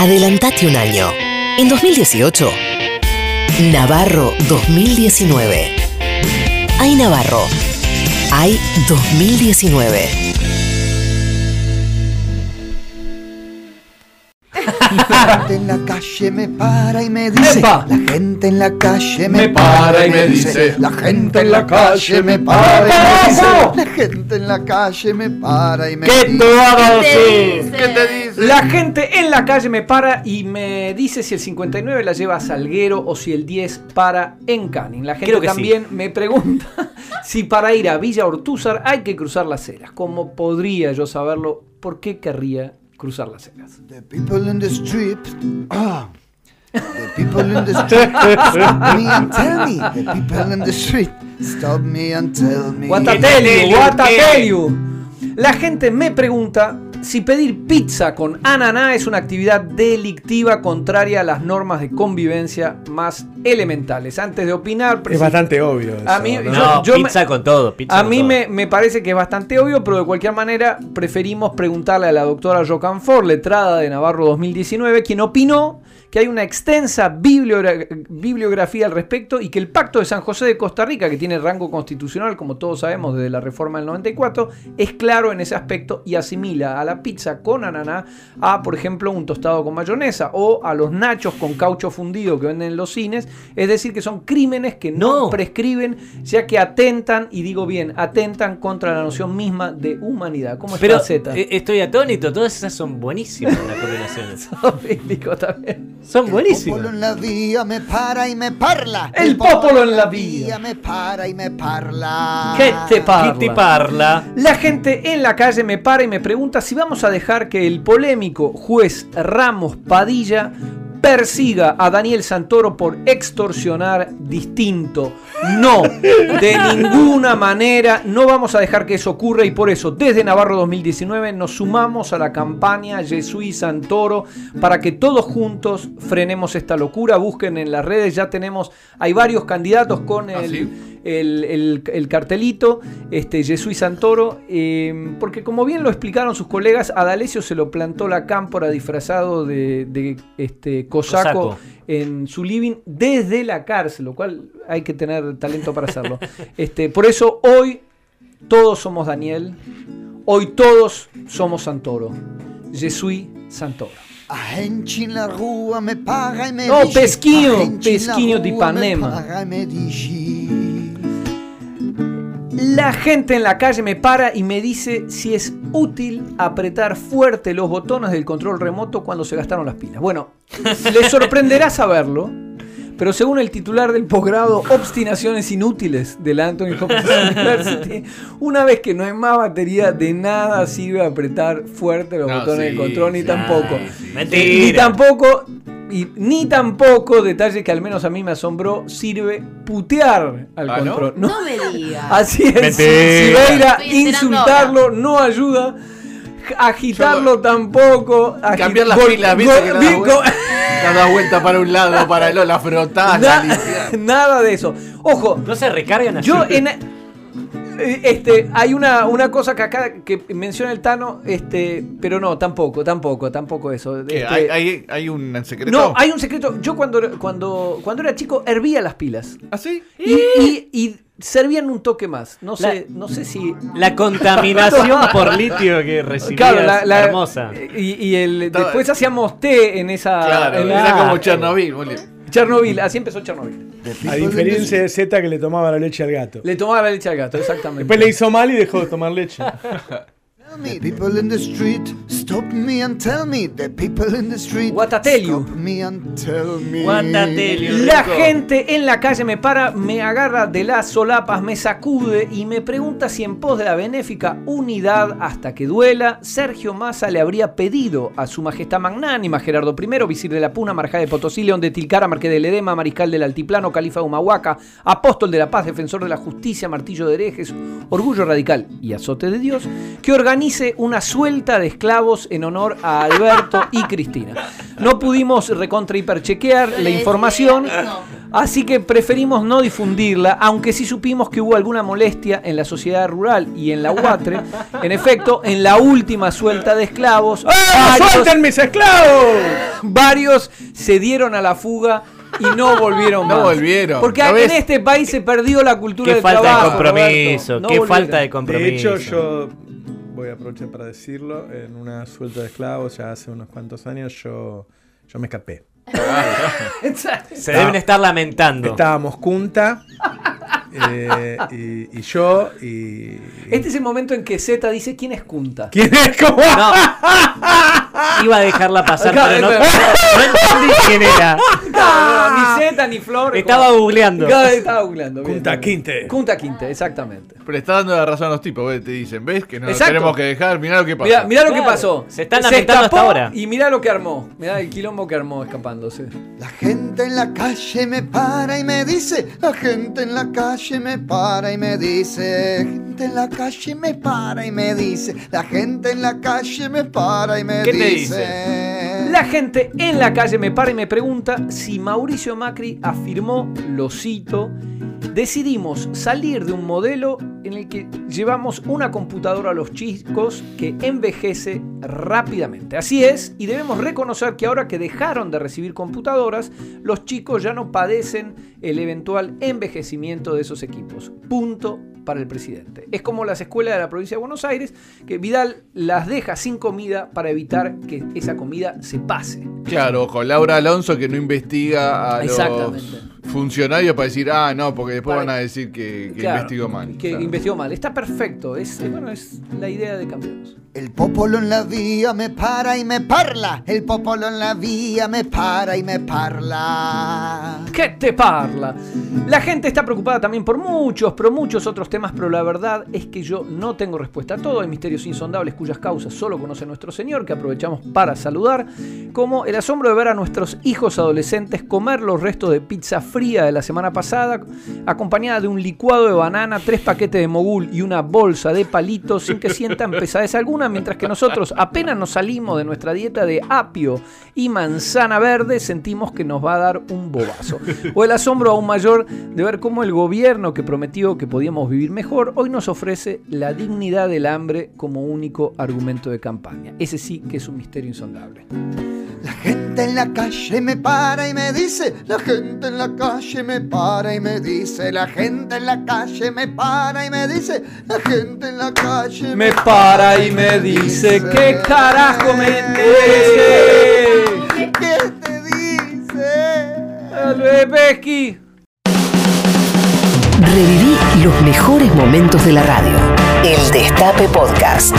Adelantate un año. En 2018, Navarro 2019. Hay Navarro. Hay 2019. La gente en la calle me para y me dice. ¡Epa! La gente en la calle me, Me para y me dice. La gente en la calle me para y me dice. La gente en la calle me para y me ¿Qué dice. ¿Qué te ¿Qué te dice? La gente en la calle me para y me dice si el 59 la lleva a Salguero o si el 10 para en Canning. La gente también me pregunta si para ir a Villa Ortúzar hay que cruzar las ceras. ¿Cómo podría yo saberlo? ¿Por qué querría cruzar las ceras? The people in the street. Ah. The people in the street. Stop me and tell me. The people in the street. Stop me and tell me. What I tell you, what I tell you. La gente me pregunta si pedir pizza con ananá es una actividad delictiva contraria a las normas de convivencia más elementales. Antes de opinar, Es bastante obvio. A eso, mí- ¿no? yo- No, yo pizza me- con todo. Pizza A con mí todo. me, me parece que es bastante obvio, pero de cualquier manera preferimos preguntarle a la doctora Rocanfort, letrada de Navarro 2019, quien opinó que hay una extensa bibliogra- bibliografía al respecto y que el Pacto de San José de Costa Rica, que tiene rango constitucional, como todos sabemos, desde la reforma del 94, es claro en ese aspecto y asimila a la pizza con ananá a, por ejemplo, un tostado con mayonesa o a los nachos con caucho fundido que venden en los cines. Es decir, que son crímenes que no, No. prescriben, ya que atentan, y digo bien, atentan contra la noción misma de humanidad. ¿Cómo está Pero Z? eh, estoy atónito, todas esas son buenísimas las combinaciones. También. Son El buenísimas. popolo en la vía me para y me parla. El popolo en la vía. me para y me parla. ¿Qué te parla? ¿Qué te parla? La gente en la calle me para y me pregunta si vamos a dejar que el polémico juez Ramos Padilla persiga a Daniel Santoro por extorsionar distinto. No, de ninguna manera no vamos a dejar que eso ocurra y por eso desde Navarro 2019 nos sumamos a la campaña Jesús Santoro para que todos juntos frenemos esta locura. Busquen en las redes, ya tenemos, hay varios candidatos con el, el, el- el cartelito, este, Jesús Santoro, eh, porque como bien lo explicaron sus colegas, a D'Alessio se lo plantó la cámpora disfrazado de, de, este, cosaco, Cosaco. en su living desde la cárcel, lo cual hay que tener talento para hacerlo. Este, por eso hoy todos somos Daniel, hoy todos somos Santoro. Jesús Santoro. A gente in la rua me paga e me No, dice. Peschino di rua Ipanema. La gente en la calle me para y me dice si es útil apretar fuerte los botones del control remoto cuando se gastaron las pilas. Bueno, les sorprenderá saberlo, pero según el titular del posgrado Obstinaciones Inútiles de la Anthony Hopkins University, una vez que no hay más batería, de nada sirve apretar fuerte los No, botones del sí, control, ni sí, tampoco. sí. Mentira. Ni tampoco, y, ni tampoco, detalle que al menos a mí me asombró, sirve putear al Ah, ¿no? control. No me digas. Así es, si, Mentira. si va a ir a Estoy esperando insultarlo, no ayuda. Agitarlo tampoco. agi- Cambiar las pilas, vuelta, para un lado, para el otro, la frotás, la Na- nada de eso. Ojo, No se recargan así. yo en. Eh, Este, hay una, una cosa que acá que menciona el Tano, este, pero no, tampoco, tampoco, tampoco eso. Este, ¿Hay, hay, hay un secreto? no, hay un secreto. Yo cuando, cuando, cuando era chico hervía las pilas. ¿Ah, sí? Y, y- y servían un toque más. No sé, no sé si. La contaminación por litio que recibías. Claro, la, la- hermosa. Y, y el, después hacíamos té en esa. Claro, en era como Chernobyl, boludo. Chernobyl, así empezó Chernobyl. A diferencia de Z que le tomaba la leche al gato. Le tomaba la leche al gato, exactamente. Después le hizo mal y dejó de tomar leche. Me, people in the street, stop me and tell me. The people in the street, What I tell you. stop me and tell me. What I tell you. La gente en la calle me para, me agarra de las solapas, me sacude y me pregunta si en pos de la benéfica unidad hasta que duela, Sergio Massa le habría pedido a su majestad magnánima Gerardo I, visir de la Puna, Marjá de Potosí, León de Tilcara, Marqués del Edema, Mariscal del Altiplano, Califa de Humahuaca, Apóstol de la Paz, Defensor de la Justicia, Martillo de Herejes, Orgullo Radical y Azote de Dios, que organice una suelta de esclavos en honor a Alberto y Cristina. No pudimos recontra hiperchequear la información. no. Así que preferimos no difundirla, aunque sí supimos que hubo alguna molestia en la sociedad rural y en la UATRE. En efecto, en la última suelta de esclavos, ¡Ah, varios- ¡Suelten mis esclavos! varios se dieron a la fuga y no volvieron No más. volvieron. Porque ¿Lo en este país se perdió la cultura Qué del falta trabajo. de compromiso, Roberto. No qué volvieron. falta de compromiso. De hecho, yo voy a aprovechar para decirlo. En una suelta de esclavos, ya hace unos cuantos años, yo, yo me escapé. Se deben estar lamentando. Estábamos Junta eh, y, y yo y. Este es el momento en que Z dice quién es Kunta. ¿Quién es? ¿Cómo? No. Iba a dejarla pasar, Claro, pero no, claro. no entendí quién era. No, ni Z ni Flor. Estaba googleando. Claro, estaba googleando. bien. Kunta Kinte. Kunta Kinte, exactamente. Pero está dando la razón a los tipos, ¿ves? te dicen, ¿ves? Que no tenemos que dejar, mirá lo que pasa. Mirá, mirá lo que pasó. se están lamentando hasta ahora. Y mirá lo que armó. Mirá el quilombo que armó escapándose. La gente en la calle me para y me dice, la gente en la calle me para y me dice, gente en la calle me para y me dice, la gente en la calle me para y me ¿Qué te dice. La gente en la calle me para y me pregunta si Mauricio Macri afirmó, lo cito, decidimos salir de un modelo en el que llevamos una computadora a los chicos que envejece rápidamente. Así es, y debemos reconocer que ahora que dejaron de recibir computadoras, los chicos ya no padecen el eventual envejecimiento de esos equipos. Punto para el presidente. Es como las escuelas de la provincia de Buenos Aires, que Vidal las deja sin comida para evitar que esa comida se pase. Claro, con Laura Alonso que no investiga a los funcionarios para decir, ah, no, porque después Para- van a decir que, que Claro, investigó mal. Que Claro. investigó mal. Está perfecto. Es, bueno, es la idea de Campeones. El popolo en la vía me para y me parla, el popolo en la vía me para y me parla. ¿Qué te parla? La gente está preocupada también por muchos, pero muchos otros temas, pero la verdad es que yo no tengo respuesta a todo. Hay misterios insondables cuyas causas solo conoce nuestro Señor, que aprovechamos para saludar, como el asombro de ver a nuestros hijos adolescentes comer los restos de pizza fría de la semana pasada, acompañada de un licuado de banana, tres paquetes de mogul y una bolsa de palitos sin que sientan pesadez alguna, mientras que nosotros apenas nos salimos de nuestra dieta de apio y manzana verde, sentimos que nos va a dar un bobazo. O el asombro aún mayor de ver cómo el gobierno que prometió que podíamos vivir mejor, hoy nos ofrece la dignidad del hambre como único argumento de campaña. Ese sí que es un misterio insondable. La gente en la calle me para y me dice, la gente en la calle me para y me dice, la gente en la calle me para y me dice, la gente en la calle Me para y me dice, ¿qué carajo me dice? ¿Qué te dice? Pesky. Reviví los mejores momentos de la radio. El Destape Podcast.